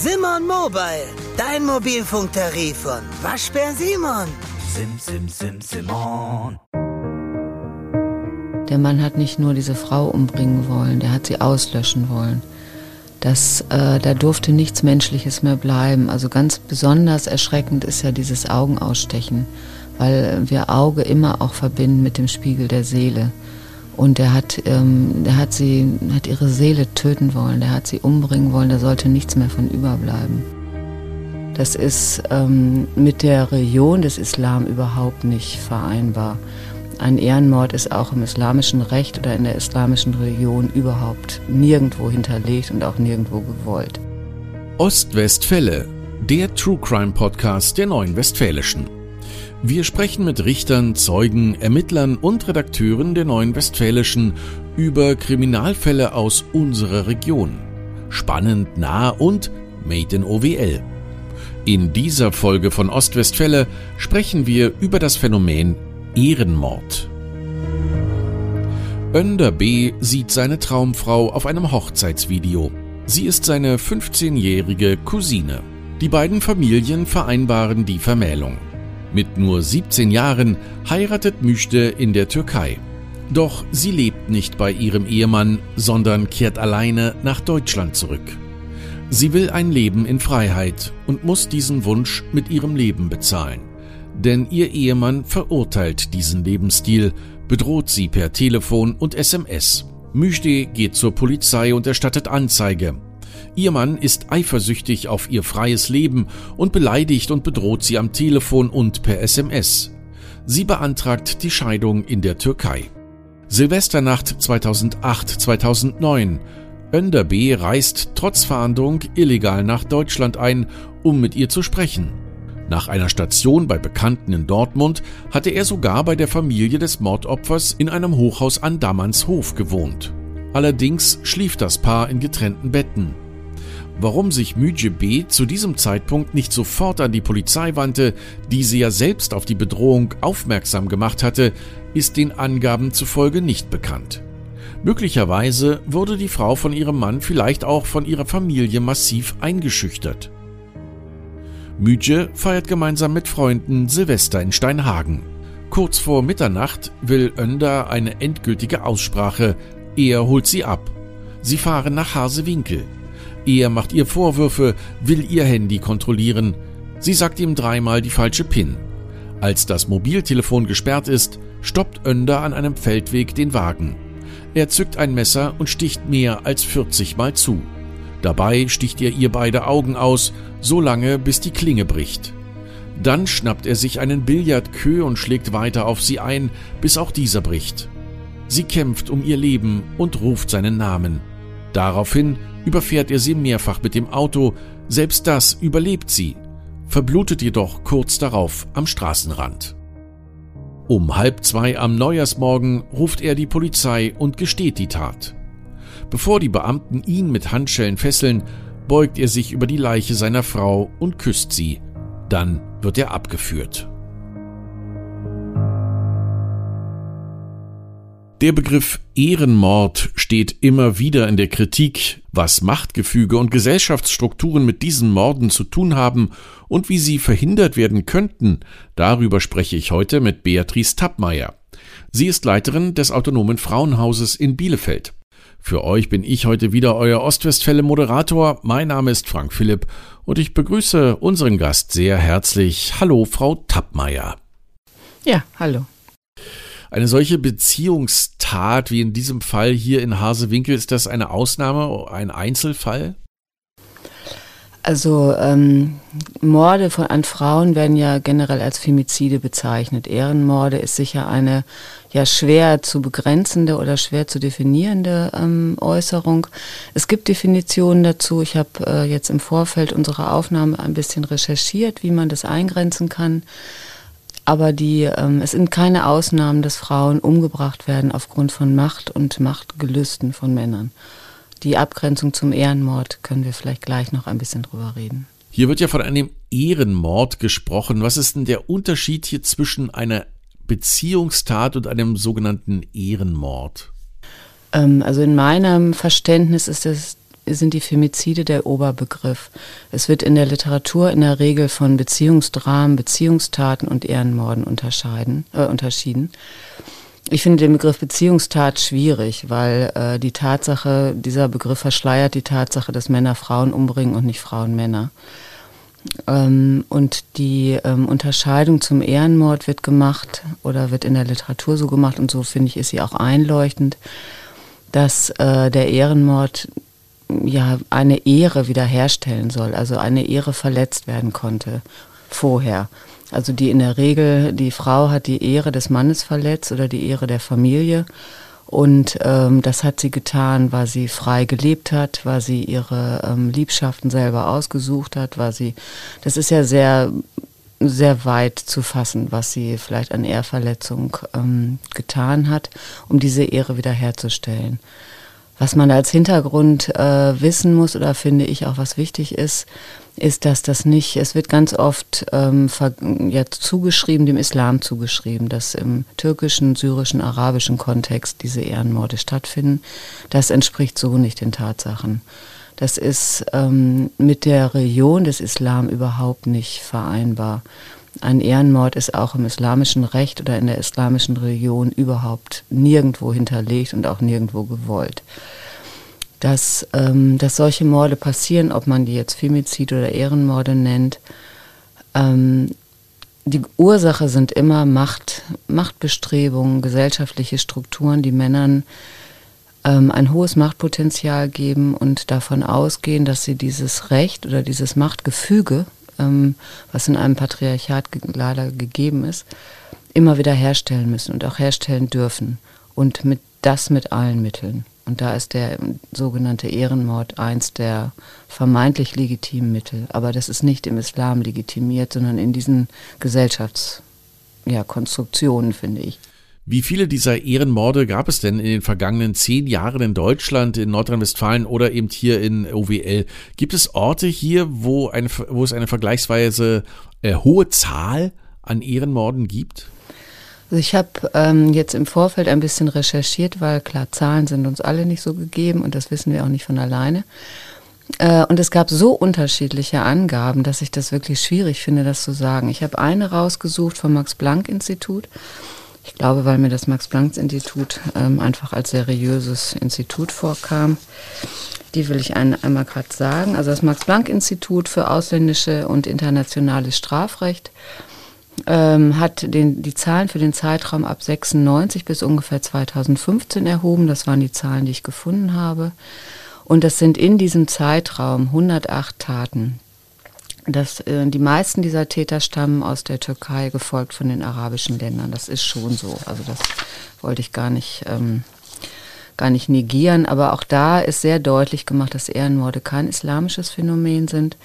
Simon Mobile, dein Mobilfunktarif von Waschbär Simon. Sim, sim, sim, Simon. Der Mann hat nicht nur diese Frau umbringen wollen, der hat sie auslöschen wollen. Das, äh, da durfte nichts Menschliches mehr bleiben. Also ganz besonders erschreckend ist ja dieses Augenausstechen, weil wir Auge immer auch verbinden mit dem Spiegel der Seele. Und er hat, ähm, der hat sie, hat ihre Seele töten wollen, der hat sie umbringen wollen, da sollte nichts mehr von überbleiben. Das ist ähm, mit der Religion des Islam überhaupt nicht vereinbar. Ein Ehrenmord ist auch im islamischen Recht oder in der islamischen Religion überhaupt nirgendwo hinterlegt und auch nirgendwo gewollt. Ostwestfälle, der True Crime Podcast der Neuen Westfälischen. Wir sprechen mit Richtern, Zeugen, Ermittlern und Redakteuren der Neuen Westfälischen über Kriminalfälle aus unserer Region. Spannend, nah und made in OWL. In dieser Folge von Ostwestfälle sprechen wir über das Phänomen Ehrenmord. Önder B. sieht seine Traumfrau auf einem Hochzeitsvideo. Sie ist seine 15-jährige Cousine. Die beiden Familien vereinbaren die Vermählung. Mit nur 17 Jahren heiratet Müjde in der Türkei. Doch sie lebt nicht bei ihrem Ehemann, sondern kehrt alleine nach Deutschland zurück. Sie will ein Leben in Freiheit und muss diesen Wunsch mit ihrem Leben bezahlen. Denn ihr Ehemann verurteilt diesen Lebensstil, bedroht sie per Telefon und SMS. Müjde geht zur Polizei und erstattet Anzeige. Ihr Mann ist eifersüchtig auf ihr freies Leben und beleidigt und bedroht sie am Telefon und per SMS. Sie beantragt die Scheidung in der Türkei. Silvesternacht 2008-2009. Önder B. reist trotz Fahndung illegal nach Deutschland ein, um mit ihr zu sprechen. Nach einer Station bei Bekannten in Dortmund hatte er sogar bei der Familie des Mordopfers in einem Hochhaus an Dammanshof gewohnt. Allerdings schlief das Paar in getrennten Betten. Warum sich Müje B. zu diesem Zeitpunkt nicht sofort an die Polizei wandte, die sie ja selbst auf die Bedrohung aufmerksam gemacht hatte, ist den Angaben zufolge nicht bekannt. Möglicherweise wurde die Frau von ihrem Mann vielleicht auch von ihrer Familie massiv eingeschüchtert. Müje feiert gemeinsam mit Freunden Silvester in Steinhagen. Kurz vor Mitternacht will Önder eine endgültige Aussprache, er holt sie ab. Sie fahren nach Hasewinkel. Er macht ihr Vorwürfe, will ihr Handy kontrollieren. Sie sagt ihm dreimal die falsche PIN. Als das Mobiltelefon gesperrt ist, stoppt Önder an einem Feldweg den Wagen. Er zückt ein Messer und sticht mehr als 40 Mal zu. Dabei sticht er ihr beide Augen aus, so lange bis die Klinge bricht. Dann schnappt er sich einen Billardkö und schlägt weiter auf sie ein, bis auch dieser bricht. Sie kämpft um ihr Leben und ruft seinen Namen. Daraufhin überfährt er sie mehrfach mit dem Auto, selbst das überlebt sie, verblutet jedoch kurz darauf am Straßenrand. Um halb zwei am Neujahrsmorgen ruft er die Polizei und gesteht die Tat. Bevor die Beamten ihn mit Handschellen fesseln, beugt er sich über die Leiche seiner Frau und küsst sie. Dann wird er abgeführt. Der Begriff Ehrenmord steht immer wieder in der Kritik, was Machtgefüge und Gesellschaftsstrukturen mit diesen Morden zu tun haben und wie sie verhindert werden könnten. Darüber spreche ich heute mit Beatrice Tappmeier. Sie ist Leiterin des Autonomen Frauenhauses in Bielefeld. Für euch bin ich heute wieder euer Ostwestfälle Moderator. Mein Name ist Frank Philipp und ich begrüße unseren Gast sehr herzlich. Hallo, Frau Tappmeier. Ja, hallo. Eine solche Beziehungstat wie in diesem Fall hier in Hasewinkel, ist das eine Ausnahme, ein Einzelfall? Also ähm, Morde von, an Frauen werden ja generell als Femizide bezeichnet. Ehrenmorde ist sicher eine ja schwer zu begrenzende oder schwer zu definierende ähm, Äußerung. Es gibt Definitionen dazu. Ich habe äh, jetzt im Vorfeld unserer Aufnahme ein bisschen recherchiert, wie man das eingrenzen kann. Aber die, ähm, es sind keine Ausnahmen, dass Frauen umgebracht werden aufgrund von Macht und Machtgelüsten von Männern. Die Abgrenzung zum Ehrenmord können wir vielleicht gleich noch ein bisschen drüber reden. Hier wird ja von einem Ehrenmord gesprochen. Was ist denn der Unterschied hier zwischen einer Beziehungstat und einem sogenannten Ehrenmord? Ähm, also in meinem Verständnis ist es sind die Femizide der Oberbegriff. Es wird in der Literatur in der Regel von Beziehungsdramen, Beziehungstaten und Ehrenmorden unterscheiden, äh, unterschieden. Ich finde den Begriff Beziehungstat schwierig, weil äh, die Tatsache, dieser Begriff verschleiert die Tatsache, dass Männer Frauen umbringen und nicht Frauen Männer. Ähm, und die ähm, Unterscheidung zum Ehrenmord wird gemacht oder wird in der Literatur so gemacht und so finde ich ist sie auch einleuchtend, dass äh, der Ehrenmord ja eine Ehre wiederherstellen soll, also eine Ehre verletzt werden konnte vorher. Also die in der Regel, die Frau hat die Ehre des Mannes verletzt oder die Ehre der Familie und ähm, das hat sie getan, weil sie frei gelebt hat, weil sie ihre ähm, Liebschaften selber ausgesucht hat, weil sie, das ist ja sehr, sehr weit zu fassen, was sie vielleicht an Ehrverletzung ähm, getan hat, um diese Ehre wiederherzustellen. Was man als Hintergrund äh, wissen muss oder finde ich auch was wichtig ist, ist, dass das nicht, es wird ganz oft ähm, ja, zugeschrieben, dem Islam zugeschrieben, dass im türkischen, syrischen, arabischen Kontext diese Ehrenmorde stattfinden. Das entspricht so nicht den Tatsachen. Das ist ähm, mit der Religion des Islam überhaupt nicht vereinbar. Ein Ehrenmord ist auch im islamischen Recht oder in der islamischen Religion überhaupt nirgendwo hinterlegt und auch nirgendwo gewollt dass, ähm, dass solche Morde passieren, ob man die jetzt Femizid oder Ehrenmorde nennt. Ähm, die Ursache sind immer Macht, Machtbestrebungen, gesellschaftliche Strukturen, die Männern ähm, ein hohes Machtpotenzial geben und davon ausgehen, dass sie dieses Recht oder dieses Machtgefüge, ähm, was in einem Patriarchat leider gegeben ist, immer wieder herstellen müssen und auch herstellen dürfen. Und mit das mit allen Mitteln. Und da ist der sogenannte Ehrenmord eins der vermeintlich legitimen Mittel. Aber das ist nicht im Islam legitimiert, sondern in diesen Gesellschaftskonstruktionen, ja, finde ich. Wie viele dieser Ehrenmorde gab es denn in den vergangenen zehn Jahren in Deutschland, in Nordrhein-Westfalen oder eben hier in OWL? Gibt es Orte hier, wo, eine, wo es eine vergleichsweise äh, hohe Zahl an Ehrenmorden gibt? Also ich habe ähm, jetzt im Vorfeld ein bisschen recherchiert, weil klar, Zahlen sind uns alle nicht so gegeben und das wissen wir auch nicht von alleine. Äh, und es gab so unterschiedliche Angaben, dass ich das wirklich schwierig finde, das zu sagen. Ich habe eine rausgesucht vom Max-Planck-Institut. Ich glaube, weil mir das Max-Planck-Institut ähm, einfach als seriöses Institut vorkam. Die will ich ein, einmal gerade sagen. Also das Max-Planck-Institut für ausländische und internationales Strafrecht ähm, hat den, die Zahlen für den Zeitraum ab 96 bis ungefähr 2015 erhoben. Das waren die Zahlen, die ich gefunden habe. Und das sind in diesem Zeitraum 108 Taten. Das, äh, die meisten dieser Täter stammen aus der Türkei, gefolgt von den arabischen Ländern. Das ist schon so. Also das wollte ich gar nicht, ähm, gar nicht negieren. Aber auch da ist sehr deutlich gemacht, dass Ehrenmorde kein islamisches Phänomen sind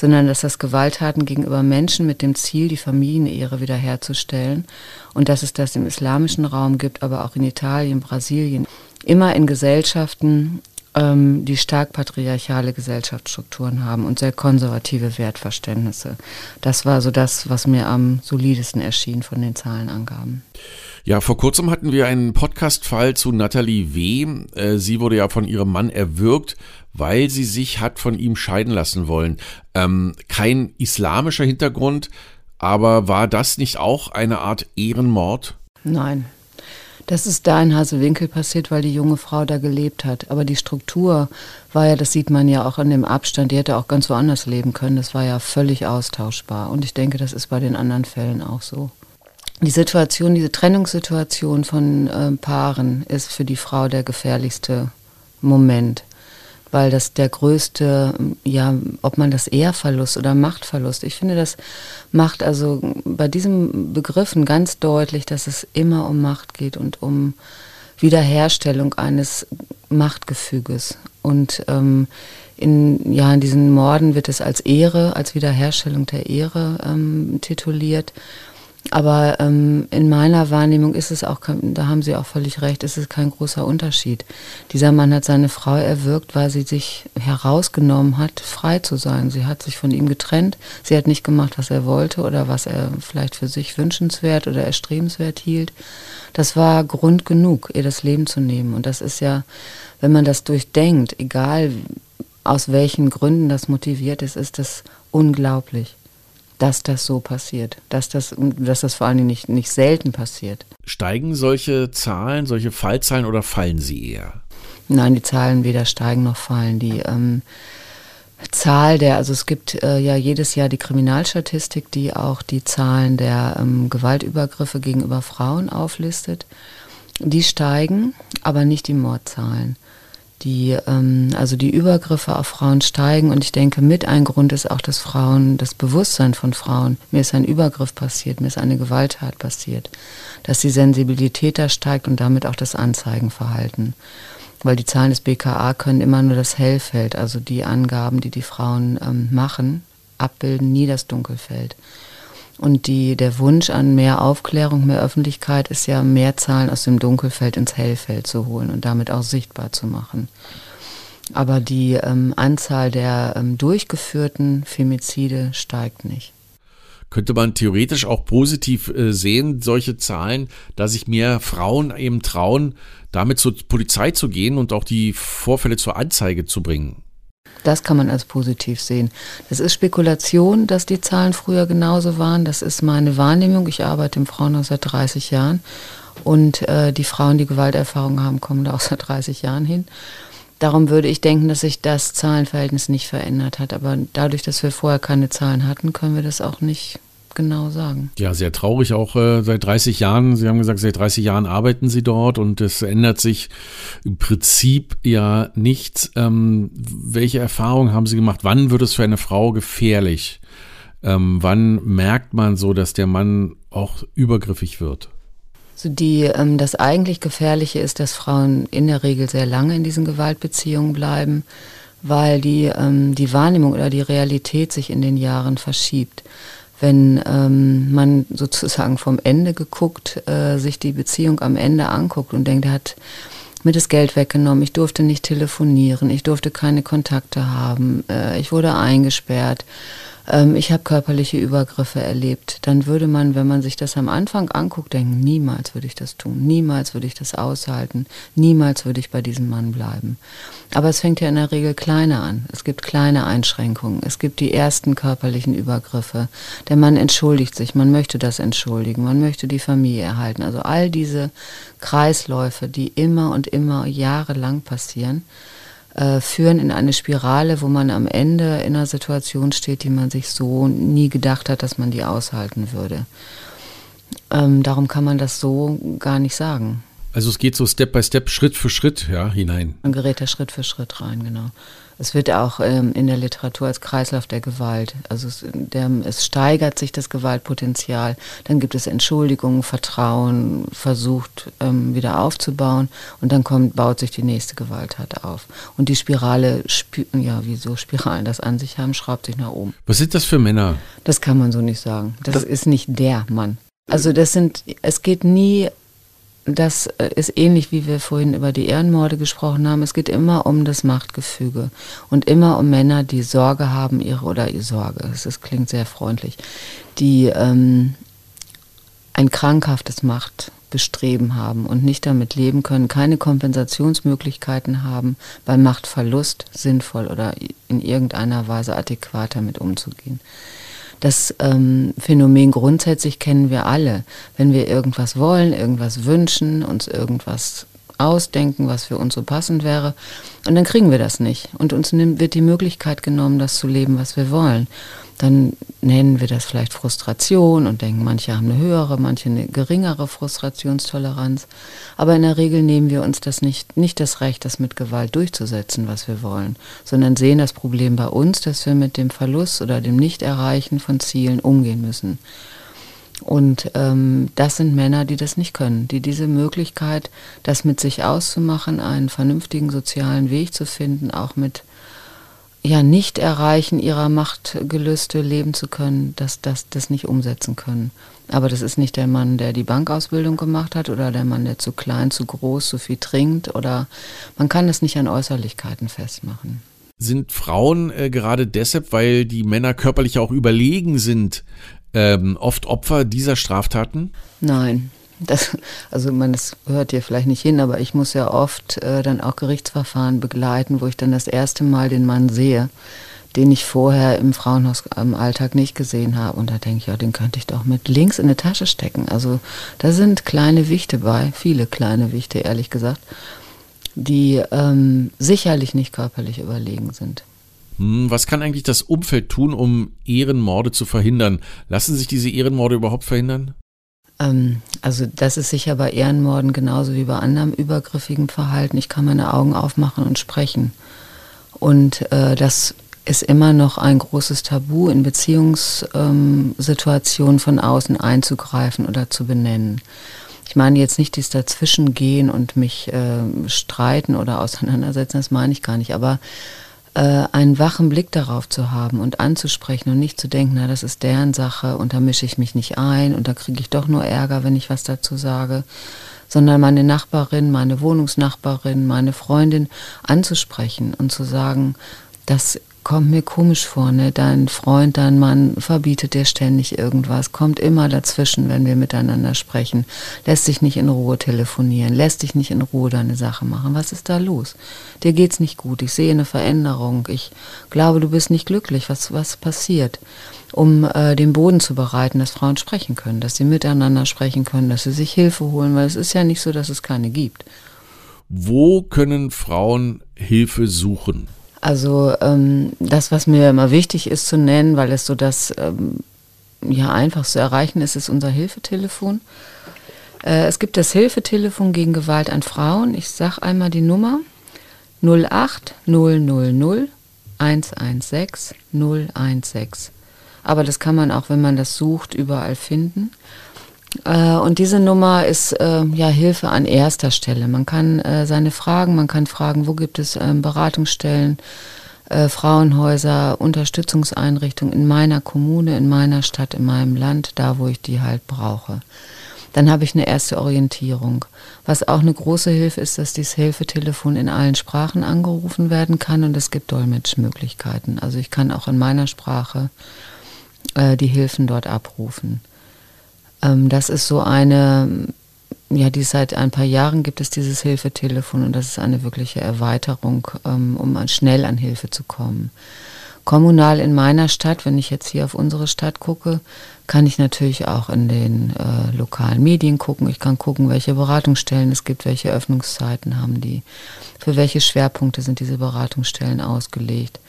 sondern dass das Gewalttaten gegenüber Menschen mit dem Ziel, die Familienehre wiederherzustellen und dass es das im islamischen Raum gibt, aber auch in Italien, Brasilien, immer in Gesellschaften, ähm, die stark patriarchale Gesellschaftsstrukturen haben und sehr konservative Wertverständnisse. Das war so das, was mir am solidesten erschien von den Zahlenangaben. Ja, vor kurzem hatten wir einen Podcast-Fall zu Nathalie W. Äh, sie wurde ja von ihrem Mann erwürgt, weil sie sich hat von ihm scheiden lassen wollen. Ähm, kein islamischer Hintergrund, aber war das nicht auch eine Art Ehrenmord? Nein. Das ist da in Hasewinkel passiert, weil die junge Frau da gelebt hat. Aber die Struktur war ja, das sieht man ja auch an dem Abstand, die hätte auch ganz woanders leben können. Das war ja völlig austauschbar. Und ich denke, das ist bei den anderen Fällen auch so die Situation, diese Trennungssituation von äh, Paaren ist für die Frau der gefährlichste Moment, weil das der größte, ja, ob man das Ehrverlust oder Machtverlust, ich finde, das macht also bei diesen Begriffen ganz deutlich, dass es immer um Macht geht und um Wiederherstellung eines Machtgefüges. Und ähm, in, ja, in diesen Morden wird es als Ehre, als Wiederherstellung der Ehre ähm, tituliert. Aber ähm, in meiner Wahrnehmung ist es auch, da haben Sie auch völlig recht, ist es kein großer Unterschied. Dieser Mann hat seine Frau erwürgt, weil sie sich herausgenommen hat, frei zu sein. Sie hat sich von ihm getrennt. Sie hat nicht gemacht, was er wollte oder was er vielleicht für sich wünschenswert oder erstrebenswert hielt. Das war Grund genug, ihr das Leben zu nehmen. Und das ist ja, wenn man das durchdenkt, egal aus welchen Gründen das motiviert ist, ist das unglaublich, dass das so passiert, dass das, dass das vor allen Dingen nicht, nicht selten passiert. Steigen solche Zahlen, solche Fallzahlen oder fallen sie eher? Nein, die Zahlen weder steigen noch fallen. Die ähm, Zahl der, also es gibt äh, ja jedes Jahr die Kriminalstatistik, die auch die Zahlen der ähm, Gewaltübergriffe gegenüber Frauen auflistet. Die steigen, aber nicht die Mordzahlen. Die, ähm, also die Übergriffe auf Frauen steigen und ich denke, mit ein Grund ist auch, dass Frauen, das Bewusstsein von Frauen, mir ist ein Übergriff passiert, mir ist eine Gewalttat passiert, dass die Sensibilität da steigt und damit auch das Anzeigenverhalten weil die Zahlen des BKA können immer nur das Hellfeld, also die Angaben, die die Frauen ähm, machen, abbilden, nie das Dunkelfeld. Und die, der Wunsch an mehr Aufklärung, mehr Öffentlichkeit ist ja, mehr Zahlen aus dem Dunkelfeld ins Hellfeld zu holen und damit auch sichtbar zu machen. Aber die ähm, Anzahl der ähm, durchgeführten Femizide steigt nicht könnte man theoretisch auch positiv äh, sehen, solche Zahlen, dass sich mehr Frauen eben trauen, damit zur Polizei zu gehen und auch die Vorfälle zur Anzeige zu bringen. Das kann man als positiv sehen. Das ist Spekulation, dass die Zahlen früher genauso waren. Das ist meine Wahrnehmung. Ich arbeite im Frauenhaus seit 30 Jahren und äh, die Frauen, die Gewalterfahrung haben, kommen da auch seit 30 Jahren hin. Darum würde ich denken, dass sich das Zahlenverhältnis nicht verändert hat. Aber dadurch, dass wir vorher keine Zahlen hatten, können wir das auch nicht genau sagen. Ja, sehr traurig auch äh, seit 30 Jahren. Sie haben gesagt, seit 30 Jahren arbeiten Sie dort und es ändert sich im Prinzip ja nichts. Ähm, welche Erfahrungen haben Sie gemacht? Wann wird es für eine Frau gefährlich? Ähm, wann merkt man so, dass der Mann auch übergriffig wird? Also die, ähm, das eigentlich Gefährliche ist, dass Frauen in der Regel sehr lange in diesen Gewaltbeziehungen bleiben, weil die, ähm, die Wahrnehmung oder die Realität sich in den Jahren verschiebt wenn ähm, man sozusagen vom Ende geguckt, äh, sich die Beziehung am Ende anguckt und denkt, er hat mir das Geld weggenommen, ich durfte nicht telefonieren, ich durfte keine Kontakte haben, äh, ich wurde eingesperrt ähm, ich habe körperliche Übergriffe erlebt, dann würde man, wenn man sich das am Anfang anguckt, denken, niemals würde ich das tun, niemals würde ich das aushalten, niemals würde ich bei diesem Mann bleiben. Aber es fängt ja in der Regel kleiner an. Es gibt kleine Einschränkungen. Es gibt die ersten körperlichen Übergriffe. Der Mann entschuldigt sich, man möchte das entschuldigen, man möchte die Familie erhalten. Also all diese Kreisläufe, die immer und immer jahrelang passieren, äh, führen in eine Spirale, wo man am Ende in einer Situation steht, die man sich so nie gedacht hat, dass man die aushalten würde. Ähm, darum kann man das so gar nicht sagen. Also es geht so Step by Step, Schritt für Schritt ja, hinein. Man gerät da Schritt für Schritt rein, genau. Es wird auch ähm, in der Literatur als Kreislauf der Gewalt. Also es, der, es steigert sich das Gewaltpotenzial. Dann gibt es Entschuldigungen, Vertrauen, versucht ähm, wieder aufzubauen und dann kommt, baut sich die nächste Gewalttat auf. Und die Spirale, ja, wie so Spiralen das an sich haben, schraubt sich nach oben. Was sind das für Männer? Das kann man so nicht sagen. Das, das ist nicht der Mann. Also das sind, es geht nie das äh, ist ähnlich, wie wir vorhin über die Ehrenmorde gesprochen haben. Es geht immer um das Machtgefüge und immer um Männer, die Sorge haben, ihre oder ihre Sorge. Das klingt sehr freundlich, die ähm, ein krankhaftes Machtbestreben haben und nicht damit leben können, keine Kompensationsmöglichkeiten haben, beim Machtverlust sinnvoll oder in irgendeiner Weise adäquat damit umzugehen. Das ähm, Phänomen grundsätzlich kennen wir alle. Wenn wir irgendwas wollen, irgendwas wünschen, uns irgendwas ausdenken, was für uns so passend wäre, und dann kriegen wir das nicht. Und uns wird die Möglichkeit genommen, das zu leben, was wir wollen dann nennen wir das vielleicht Frustration und denken, manche haben eine höhere, manche eine geringere Frustrationstoleranz. Aber in der Regel nehmen wir uns das nicht, nicht das Recht, das mit Gewalt durchzusetzen, was wir wollen, sondern sehen das Problem bei uns, dass wir mit dem Verlust oder dem Nichterreichen von Zielen umgehen müssen. Und ähm, das sind Männer, die das nicht können, die diese Möglichkeit, das mit sich auszumachen, einen vernünftigen sozialen Weg zu finden, auch mit ja nicht erreichen, ihrer Machtgelüste leben zu können, dass das das nicht umsetzen können. Aber das ist nicht der Mann, der die Bankausbildung gemacht hat oder der Mann, der zu klein, zu groß, zu viel trinkt oder man kann es nicht an Äußerlichkeiten festmachen. Sind Frauen äh, gerade deshalb, weil die Männer körperlich auch überlegen sind, ähm, oft Opfer dieser Straftaten? Nein, das, also man, das gehört hier vielleicht nicht hin, aber ich muss ja oft äh, dann auch Gerichtsverfahren begleiten, wo ich dann das erste Mal den Mann sehe, den ich vorher im Frauenhaus im Alltag nicht gesehen habe. Und da denke ich, ja, den könnte ich doch mit links in eine Tasche stecken. Also da sind kleine Wichte bei, viele kleine Wichte, ehrlich gesagt, die ähm, sicherlich nicht körperlich überlegen sind. Hm, was kann eigentlich das Umfeld tun, um Ehrenmorde zu verhindern? Lassen sich diese Ehrenmorde überhaupt verhindern? Ähm, also das ist sicher bei Ehrenmorden genauso wie bei anderem übergriffigen Verhalten. Ich kann meine Augen aufmachen und sprechen. Und äh, das ist immer noch ein großes Tabu, in Beziehungssituationen ähm, von außen einzugreifen oder zu benennen. Ich meine jetzt nicht dieses Dazwischengehen und mich äh, streiten oder auseinandersetzen, das meine ich gar nicht, aber einen wachen Blick darauf zu haben und anzusprechen und nicht zu denken, na, das ist deren Sache und da mische ich mich nicht ein und da kriege ich doch nur Ärger, wenn ich was dazu sage, sondern meine Nachbarin, meine Wohnungsnachbarin, meine Freundin anzusprechen und zu sagen, das kommt mir komisch vor, ne? Dein Freund, dein Mann verbietet dir ständig irgendwas, kommt immer dazwischen, wenn wir miteinander sprechen, lässt sich nicht in Ruhe telefonieren, lässt dich nicht in Ruhe deine Sache machen. Was ist da los? Dir geht's nicht gut, ich sehe eine Veränderung, ich glaube, du bist nicht glücklich. Was, was passiert? Um äh, den Boden zu bereiten, dass Frauen sprechen können, dass sie miteinander sprechen können, dass sie sich Hilfe holen, weil es ist ja nicht so, dass es keine gibt. Wo können Frauen Hilfe suchen? Also ähm, das, was mir immer wichtig ist zu nennen, weil es so das ähm, ja einfach zu erreichen ist, ist unser Hilfetelefon. Äh, es gibt das Hilfetelefon gegen Gewalt an Frauen. Ich sage einmal die Nummer 08 000 116 016. Aber das kann man auch, wenn man das sucht, überall finden. Äh, und diese Nummer ist äh, ja Hilfe an erster Stelle. Man kann äh, seine Fragen, man kann fragen, wo gibt es ähm, Beratungsstellen, Frauenhäuser, Unterstützungseinrichtungen in meiner Kommune, in meiner Stadt, in meinem Land, da wo ich die halt brauche. Dann habe ich eine erste Orientierung. Was auch eine große Hilfe ist, dass dieses Hilfetelefon in allen Sprachen angerufen werden kann und es gibt Dolmetschmöglichkeiten. Also ich kann auch in meiner Sprache äh, die Hilfen dort abrufen. Ähm, das ist so eine, ja, die seit ein paar Jahren gibt es dieses Hilfetelefon und das ist eine wirkliche Erweiterung, ähm, um schnell an Hilfe zu kommen. Kommunal in meiner Stadt, wenn ich jetzt hier auf unsere Stadt gucke, kann ich natürlich auch in den äh, lokalen Medien gucken. Ich kann gucken, welche Beratungsstellen es gibt, welche Öffnungszeiten haben die, für welche Schwerpunkte sind diese Beratungsstellen ausgelegt.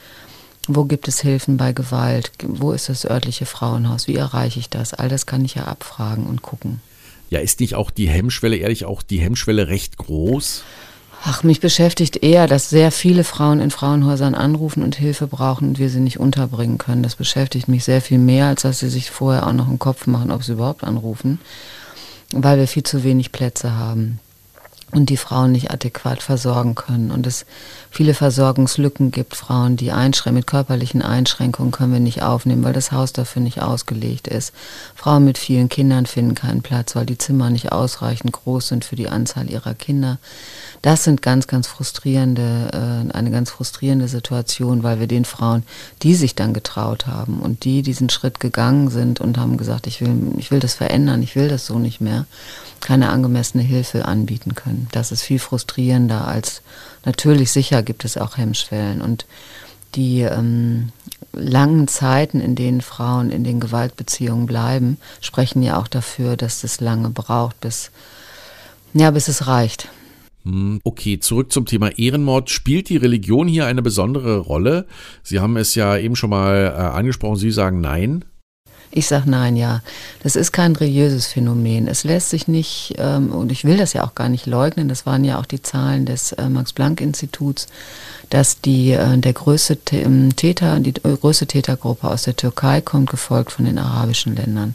Wo gibt es Hilfen bei Gewalt? Wo ist das örtliche Frauenhaus? Wie erreiche ich das? All das kann ich ja abfragen und gucken. Ja, ist nicht auch die Hemmschwelle, ehrlich auch die Hemmschwelle recht groß? Ach, mich beschäftigt eher, dass sehr viele Frauen in Frauenhäusern anrufen und Hilfe brauchen und wir sie nicht unterbringen können. Das beschäftigt mich sehr viel mehr, als dass sie sich vorher auch noch einen Kopf machen, ob sie überhaupt anrufen, weil wir viel zu wenig Plätze haben und die Frauen nicht adäquat versorgen können und es viele Versorgungslücken gibt. Frauen, die einschränken, mit körperlichen Einschränkungen können wir nicht aufnehmen, weil das Haus dafür nicht ausgelegt ist. Frauen mit vielen Kindern finden keinen Platz, weil die Zimmer nicht ausreichend groß sind für die Anzahl ihrer Kinder. Das sind ganz, ganz frustrierende, äh, eine ganz frustrierende Situation, weil wir den Frauen, die sich dann getraut haben und die diesen Schritt gegangen sind und haben gesagt, ich will, ich will das verändern, ich will das so nicht mehr, keine angemessene Hilfe anbieten können. Das ist viel frustrierender als natürlich sicher gibt es auch Hemmschwellen und die ähm, langen Zeiten, in denen Frauen in den Gewaltbeziehungen bleiben, sprechen ja auch dafür, dass es lange braucht, bis ja, bis es reicht. Hm, okay, zurück zum Thema Ehrenmord. Spielt die Religion hier eine besondere Rolle? Sie haben es ja eben schon mal äh, angesprochen. Sie sagen nein. Ich sage nein, ja. Das ist kein religiöses Phänomen. Es lässt sich nicht, ähm, und ich will das ja auch gar nicht leugnen, das waren ja auch die Zahlen des äh, Max-Planck-Instituts, dass die, äh, der größte ähm, Täter, die größte Tätergruppe aus der Türkei kommt, gefolgt von den arabischen Ländern.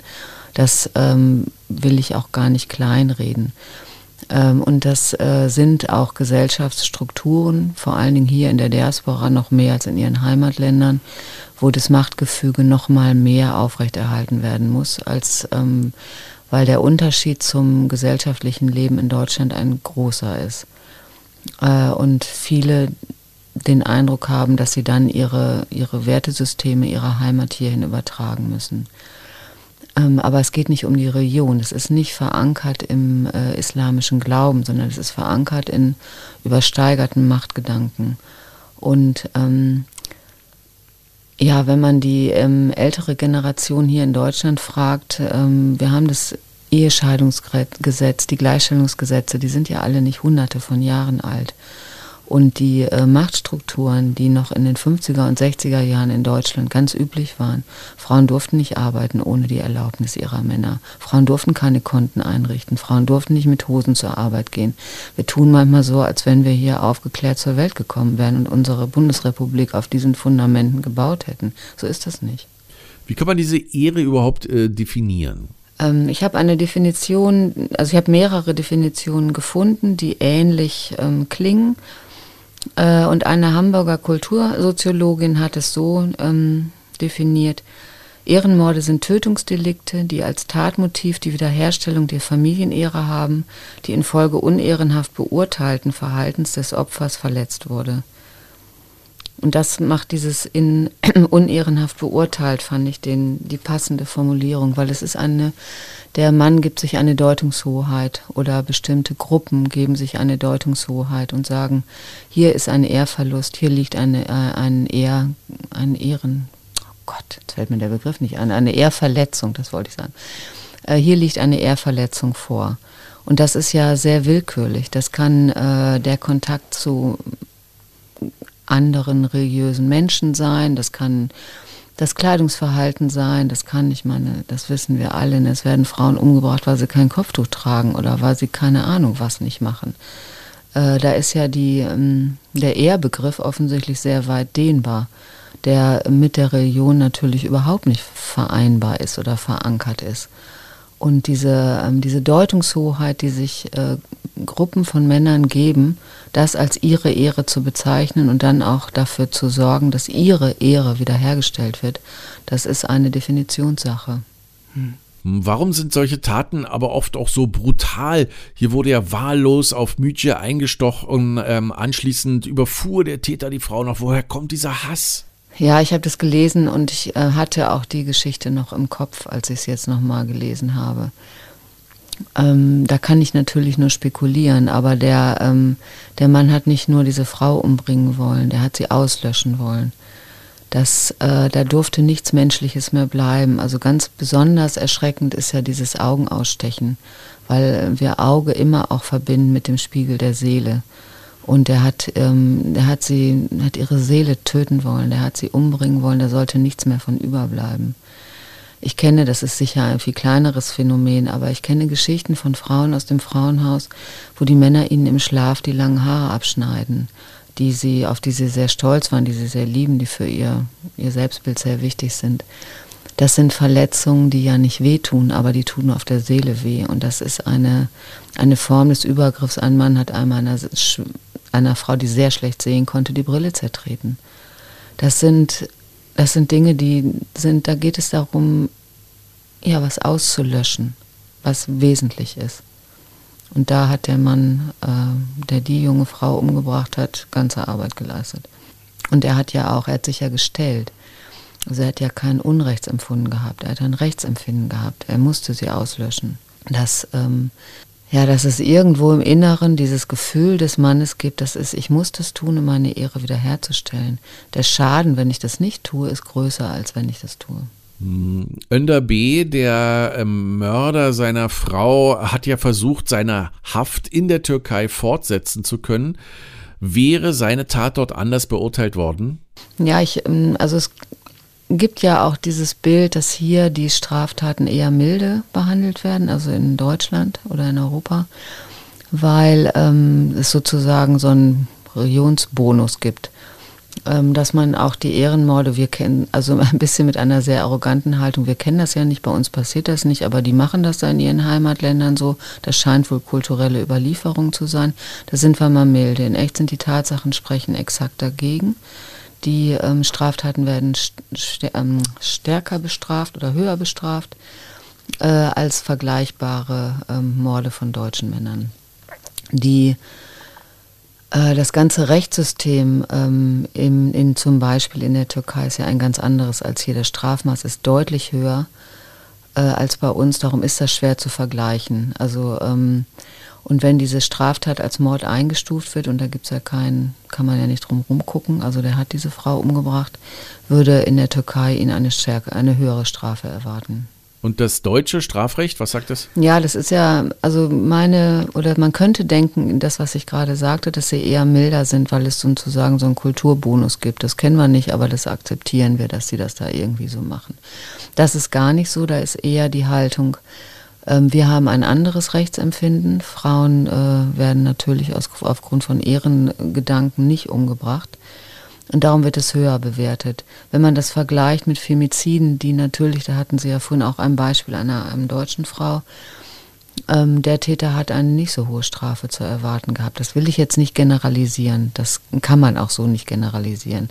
Das ähm, will ich auch gar nicht kleinreden. Ähm, und das äh, sind auch Gesellschaftsstrukturen, vor allen Dingen hier in der Diaspora noch mehr als in ihren Heimatländern, wo das Machtgefüge noch mal mehr aufrechterhalten werden muss, als ähm, weil der Unterschied zum gesellschaftlichen Leben in Deutschland ein großer ist. Äh, und viele den Eindruck haben, dass sie dann ihre, ihre Wertesysteme ihrer Heimat hierhin übertragen müssen. Ähm, aber es geht nicht um die Religion. Es ist nicht verankert im äh, islamischen Glauben, sondern es ist verankert in übersteigerten Machtgedanken. Und ähm, ja, wenn man die ähm, ältere Generation hier in Deutschland fragt, ähm, wir haben das Ehescheidungsgesetz, die Gleichstellungsgesetze, die sind ja alle nicht hunderte von Jahren alt. Und die äh, Machtstrukturen, die noch in den 50er und 60er Jahren in Deutschland ganz üblich waren, Frauen durften nicht arbeiten ohne die Erlaubnis ihrer Männer. Frauen durften keine Konten einrichten. Frauen durften nicht mit Hosen zur Arbeit gehen. Wir tun manchmal so, als wenn wir hier aufgeklärt zur Welt gekommen wären und unsere Bundesrepublik auf diesen Fundamenten gebaut hätten. So ist das nicht. Wie kann man diese Ehre überhaupt äh, definieren? Ähm, ich habe eine Definition, also ich habe mehrere Definitionen gefunden, die ähnlich ähm, klingen. Äh, und eine Hamburger Kultursoziologin hat es so ähm, definiert. Ehrenmorde sind Tötungsdelikte, die als Tatmotiv die Wiederherstellung der Familienehre haben, die infolge unehrenhaft beurteilten Verhaltens des Opfers verletzt wurde. Und das macht dieses in unehrenhaft beurteilt, fand ich den, die passende Formulierung, weil es ist eine, der Mann gibt sich eine Deutungshoheit oder bestimmte Gruppen geben sich eine Deutungshoheit und sagen, hier ist ein Ehrverlust, hier liegt eine, äh, ein Ehr, ein Ehren, oh Gott, jetzt fällt mir der Begriff nicht an, eine Ehrverletzung, das wollte ich sagen. Äh, hier liegt eine Ehrverletzung vor. Und das ist ja sehr willkürlich. Das kann äh, der Kontakt zu anderen religiösen Menschen sein, das kann das Kleidungsverhalten sein, das kann, ich meine, das wissen wir alle, es werden Frauen umgebracht, weil sie kein Kopftuch tragen oder weil sie keine Ahnung was nicht machen. Äh, da ist ja die, ähm, der Ehrbegriff offensichtlich sehr weit dehnbar, der mit der Religion natürlich überhaupt nicht vereinbar ist oder verankert ist. Und diese, ähm, diese Deutungshoheit, die sich äh, Gruppen von Männern geben, das als ihre Ehre zu bezeichnen und dann auch dafür zu sorgen, dass ihre Ehre wiederhergestellt wird, das ist eine Definitionssache. Hm. Warum sind solche Taten aber oft auch so brutal? Hier wurde ja wahllos auf Mütje eingestochen, ähm, anschließend überfuhr der Täter die Frau noch. Woher kommt dieser Hass? Ja, ich habe das gelesen und ich äh, hatte auch die Geschichte noch im Kopf, als ich es jetzt nochmal gelesen habe. Ähm, da kann ich natürlich nur spekulieren, aber der, ähm, der Mann hat nicht nur diese Frau umbringen wollen, der hat sie auslöschen wollen. Das, äh, da durfte nichts Menschliches mehr bleiben. Also ganz besonders erschreckend ist ja dieses Augenausstechen, weil wir Auge immer auch verbinden mit dem Spiegel der Seele. Und er hat, ähm, der hat sie, hat ihre Seele töten wollen, der hat sie umbringen wollen, da sollte nichts mehr von überbleiben. Ich kenne, das ist sicher ein viel kleineres Phänomen, aber ich kenne Geschichten von Frauen aus dem Frauenhaus, wo die Männer ihnen im Schlaf die langen Haare abschneiden, die sie, auf die sie sehr stolz waren, die sie sehr lieben, die für ihr, ihr Selbstbild sehr wichtig sind. Das sind Verletzungen, die ja nicht wehtun, aber die tun auf der Seele weh. Und das ist eine, eine Form des Übergriffs. Ein Mann hat einmal einer, einer Frau, die sehr schlecht sehen konnte, die Brille zertreten. Das sind das sind Dinge, die sind, da geht es darum, ja, was auszulöschen, was wesentlich ist. Und da hat der Mann, äh, der die junge Frau umgebracht hat, ganze Arbeit geleistet. Und er hat ja auch, er hat sich ja gestellt. Also er hat ja kein Unrechtsempfunden gehabt, er hat ein Rechtsempfinden gehabt. Er musste sie auslöschen. Das ähm, ja, dass es irgendwo im Inneren dieses Gefühl des Mannes gibt, das ist, ich muss das tun, um meine Ehre wiederherzustellen. Der Schaden, wenn ich das nicht tue, ist größer, als wenn ich das tue. Hm, Önder B., der ähm, Mörder seiner Frau, hat ja versucht, seine Haft in der Türkei fortsetzen zu können. Wäre seine Tat dort anders beurteilt worden? Ja, ich, ähm, also es gibt ja auch dieses Bild, dass hier die Straftaten eher milde behandelt werden, also in Deutschland oder in Europa, weil ähm, es sozusagen so einen Regionsbonus gibt. Ähm, dass man auch die Ehrenmorde, wir kennen, also ein bisschen mit einer sehr arroganten Haltung, wir kennen das ja nicht, bei uns passiert das nicht, aber die machen das da in ihren Heimatländern so. Das scheint wohl kulturelle Überlieferung zu sein. Da sind wir mal milde. In echt sind die Tatsachen sprechen exakt dagegen. Die ähm, Straftaten werden st ähm, stärker bestraft oder höher bestraft äh, als vergleichbare ähm, Morde von deutschen Männern. Die äh, das ganze Rechtssystem ähm, in, in, zum Beispiel in der Türkei ist ja ein ganz anderes als hier. Das Strafmaß ist deutlich höher äh, als bei uns. Darum ist das schwer zu vergleichen. Also ähm, und wenn diese Straftat als Mord eingestuft wird, und da gibt's ja keinen, kann man ja nicht drum rumgucken, also der hat diese Frau umgebracht, würde in der Türkei ihn eine stärke, eine höhere Strafe erwarten. Und das deutsche Strafrecht, was sagt das? Ja, das ist ja, also meine, oder man könnte denken, das, was ich gerade sagte, dass sie eher milder sind, weil es sozusagen so einen Kulturbonus gibt. Das kennen wir nicht, aber das akzeptieren wir, dass sie das da irgendwie so machen. Das ist gar nicht so, da ist eher die Haltung, wir haben ein anderes Rechtsempfinden. Frauen äh, werden natürlich aufgrund von Ehrengedanken nicht umgebracht. Und darum wird es höher bewertet. Wenn man das vergleicht mit Femiziden, die natürlich, da hatten Sie ja vorhin auch ein Beispiel einer, einer deutschen Frau, ähm, der Täter hat eine nicht so hohe Strafe zu erwarten gehabt. Das will ich jetzt nicht generalisieren. Das kann man auch so nicht generalisieren.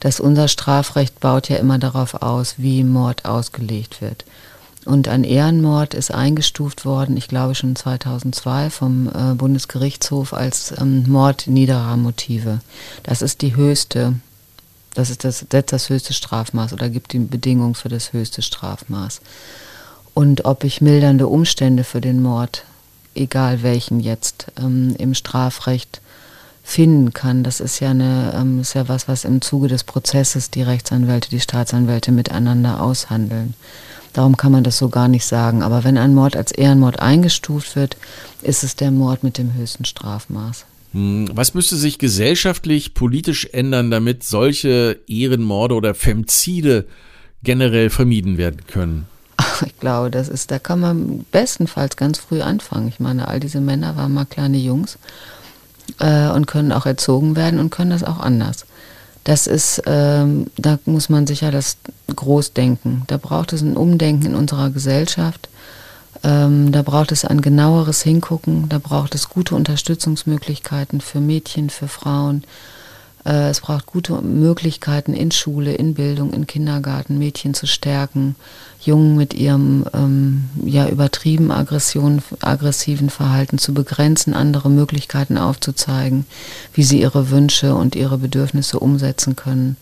Dass unser Strafrecht baut ja immer darauf aus, wie Mord ausgelegt wird. Und ein Ehrenmord ist eingestuft worden, ich glaube schon 2002 vom äh, Bundesgerichtshof als ähm, Mord niederer Motive. Das ist die höchste, das ist das, setzt das höchste Strafmaß oder gibt die Bedingungen für das höchste Strafmaß. Und ob ich mildernde Umstände für den Mord, egal welchen jetzt, ähm, im Strafrecht finden kann, das ist ja eine, ähm, ist ja was, was im Zuge des Prozesses die Rechtsanwälte, die Staatsanwälte miteinander aushandeln. Darum kann man das so gar nicht sagen. Aber wenn ein Mord als Ehrenmord eingestuft wird, ist es der Mord mit dem höchsten Strafmaß. Hm, was müsste sich gesellschaftlich, politisch ändern, damit solche Ehrenmorde oder Femzide generell vermieden werden können? Ich glaube, das ist, da kann man bestenfalls ganz früh anfangen. Ich meine, all diese Männer waren mal kleine Jungs äh, und können auch erzogen werden und können das auch anders. Das ist, ähm, da muss man sicher das groß denken. Da braucht es ein Umdenken in unserer Gesellschaft. Ähm, da braucht es ein genaueres Hingucken. Da braucht es gute Unterstützungsmöglichkeiten für Mädchen, für Frauen. Äh, es braucht gute Möglichkeiten in Schule, in Bildung, in Kindergarten, Mädchen zu stärken, Jungen mit ihrem ähm, ja übertrieben aggression, aggressiven Verhalten zu begrenzen, andere Möglichkeiten aufzuzeigen, wie sie ihre Wünsche und ihre Bedürfnisse umsetzen können.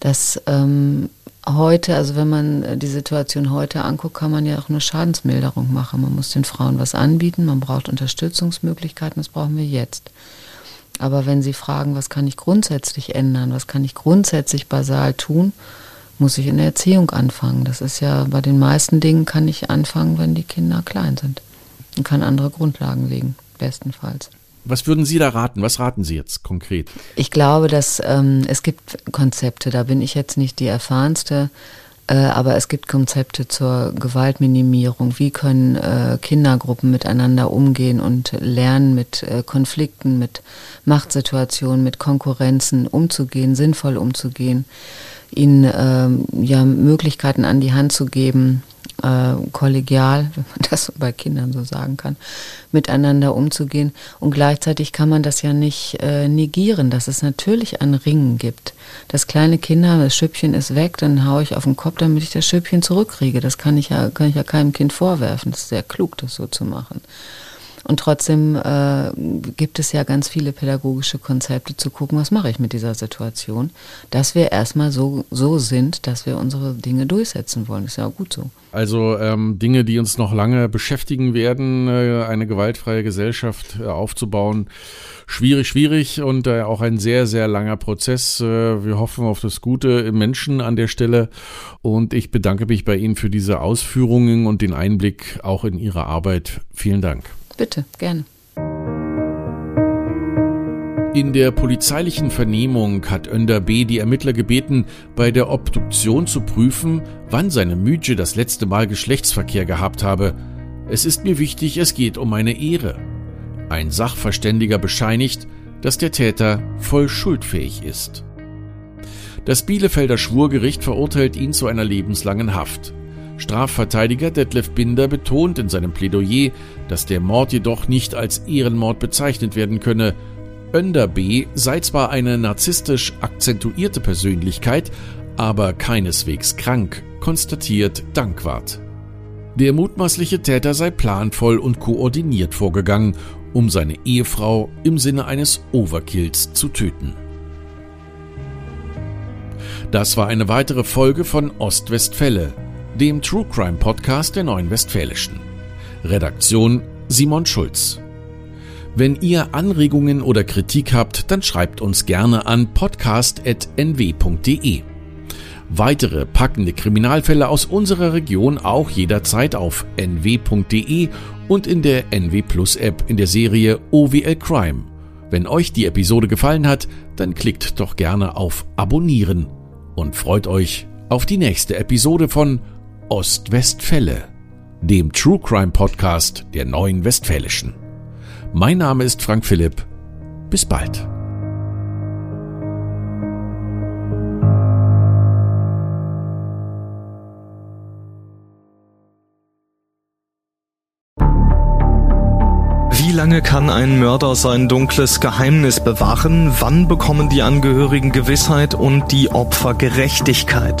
Das ähm, heute, also wenn man die Situation heute anguckt, kann man ja auch eine Schadensmilderung machen. Man muss den Frauen was anbieten, man braucht Unterstützungsmöglichkeiten, das brauchen wir jetzt. Aber wenn Sie fragen, was kann ich grundsätzlich ändern, was kann ich grundsätzlich basal tun, muss ich in der Erziehung anfangen. Das ist ja bei den meisten Dingen kann ich anfangen, wenn die Kinder klein sind und kann andere Grundlagen legen, bestenfalls. Was würden Sie da raten? Was raten Sie jetzt konkret? Ich glaube, dass ähm, es gibt Konzepte, da bin ich jetzt nicht die erfahrenste, aber es gibt Konzepte zur Gewaltminimierung. Wie können äh, Kindergruppen miteinander umgehen und lernen, mit äh, Konflikten, mit Machtsituationen, mit Konkurrenzen umzugehen, sinnvoll umzugehen, ihnen ähm, ja Möglichkeiten an die Hand zu geben, äh, kollegial, wenn man das bei Kindern so sagen kann, miteinander umzugehen. Und gleichzeitig kann man das ja nicht äh, negieren, dass es natürlich ein Ringen gibt. Das kleine Kinder, das Schüppchen ist weg, dann haue ich auf den Kopf, damit ich das Schüppchen zurückkriege. Das kann ich ja, kann ich ja keinem Kind vorwerfen. Das ist sehr klug, das so zu machen. Und trotzdem äh, gibt es ja ganz viele pädagogische Konzepte zu gucken, was mache ich mit dieser Situation, dass wir erstmal so, so sind, dass wir unsere Dinge durchsetzen wollen. Ist ja auch gut so. Also ähm, Dinge, die uns noch lange beschäftigen werden, äh, eine gewaltfreie Gesellschaft äh, aufzubauen. Schwierig, schwierig und äh, auch ein sehr, sehr langer Prozess. Äh, wir hoffen auf das Gute im Menschen an der Stelle und ich bedanke mich bei Ihnen für diese Ausführungen und den Einblick auch in Ihre Arbeit. Vielen Dank. Bitte, gerne. In der polizeilichen Vernehmung hat Önder B. die Ermittler gebeten, bei der Obduktion zu prüfen, wann seine Mütje das letzte Mal Geschlechtsverkehr gehabt habe. Es ist mir wichtig, es geht um meine Ehre. Ein Sachverständiger bescheinigt, dass der Täter voll schuldfähig ist. Das Bielefelder Schwurgericht verurteilt ihn zu einer lebenslangen Haft. Strafverteidiger Detlef Binder betont in seinem Plädoyer, dass der Mord jedoch nicht als Ehrenmord bezeichnet werden könne. Önder B. sei zwar eine narzisstisch akzentuierte Persönlichkeit, aber keineswegs krank, konstatiert Dankwart. Der mutmaßliche Täter sei planvoll und koordiniert vorgegangen, um seine Ehefrau im Sinne eines Overkills zu töten. Das war eine weitere Folge von Ostwestfälle, dem True Crime Podcast der Neuen Westfälischen. Redaktion Simon Schulz. Wenn ihr Anregungen oder Kritik habt, dann schreibt uns gerne an podcast.nw.de. Weitere packende Kriminalfälle aus unserer Region auch jederzeit auf nw.de und in der NW Plus App in der Serie OWL Crime. Wenn euch die Episode gefallen hat, dann klickt doch gerne auf Abonnieren und freut euch auf die nächste Episode von Ostwestfälle, dem True Crime Podcast der Neuen Westfälischen. Mein Name ist Frank Philipp. Bis bald. Wie lange kann ein Mörder sein dunkles Geheimnis bewahren? Wann bekommen die Angehörigen Gewissheit und die Opfer Gerechtigkeit?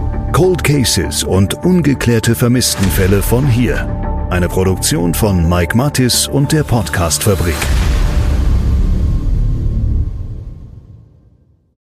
Cold Cases und ungeklärte Vermisstenfälle von hier. Eine Produktion von Mike Mattis und der Podcastfabrik.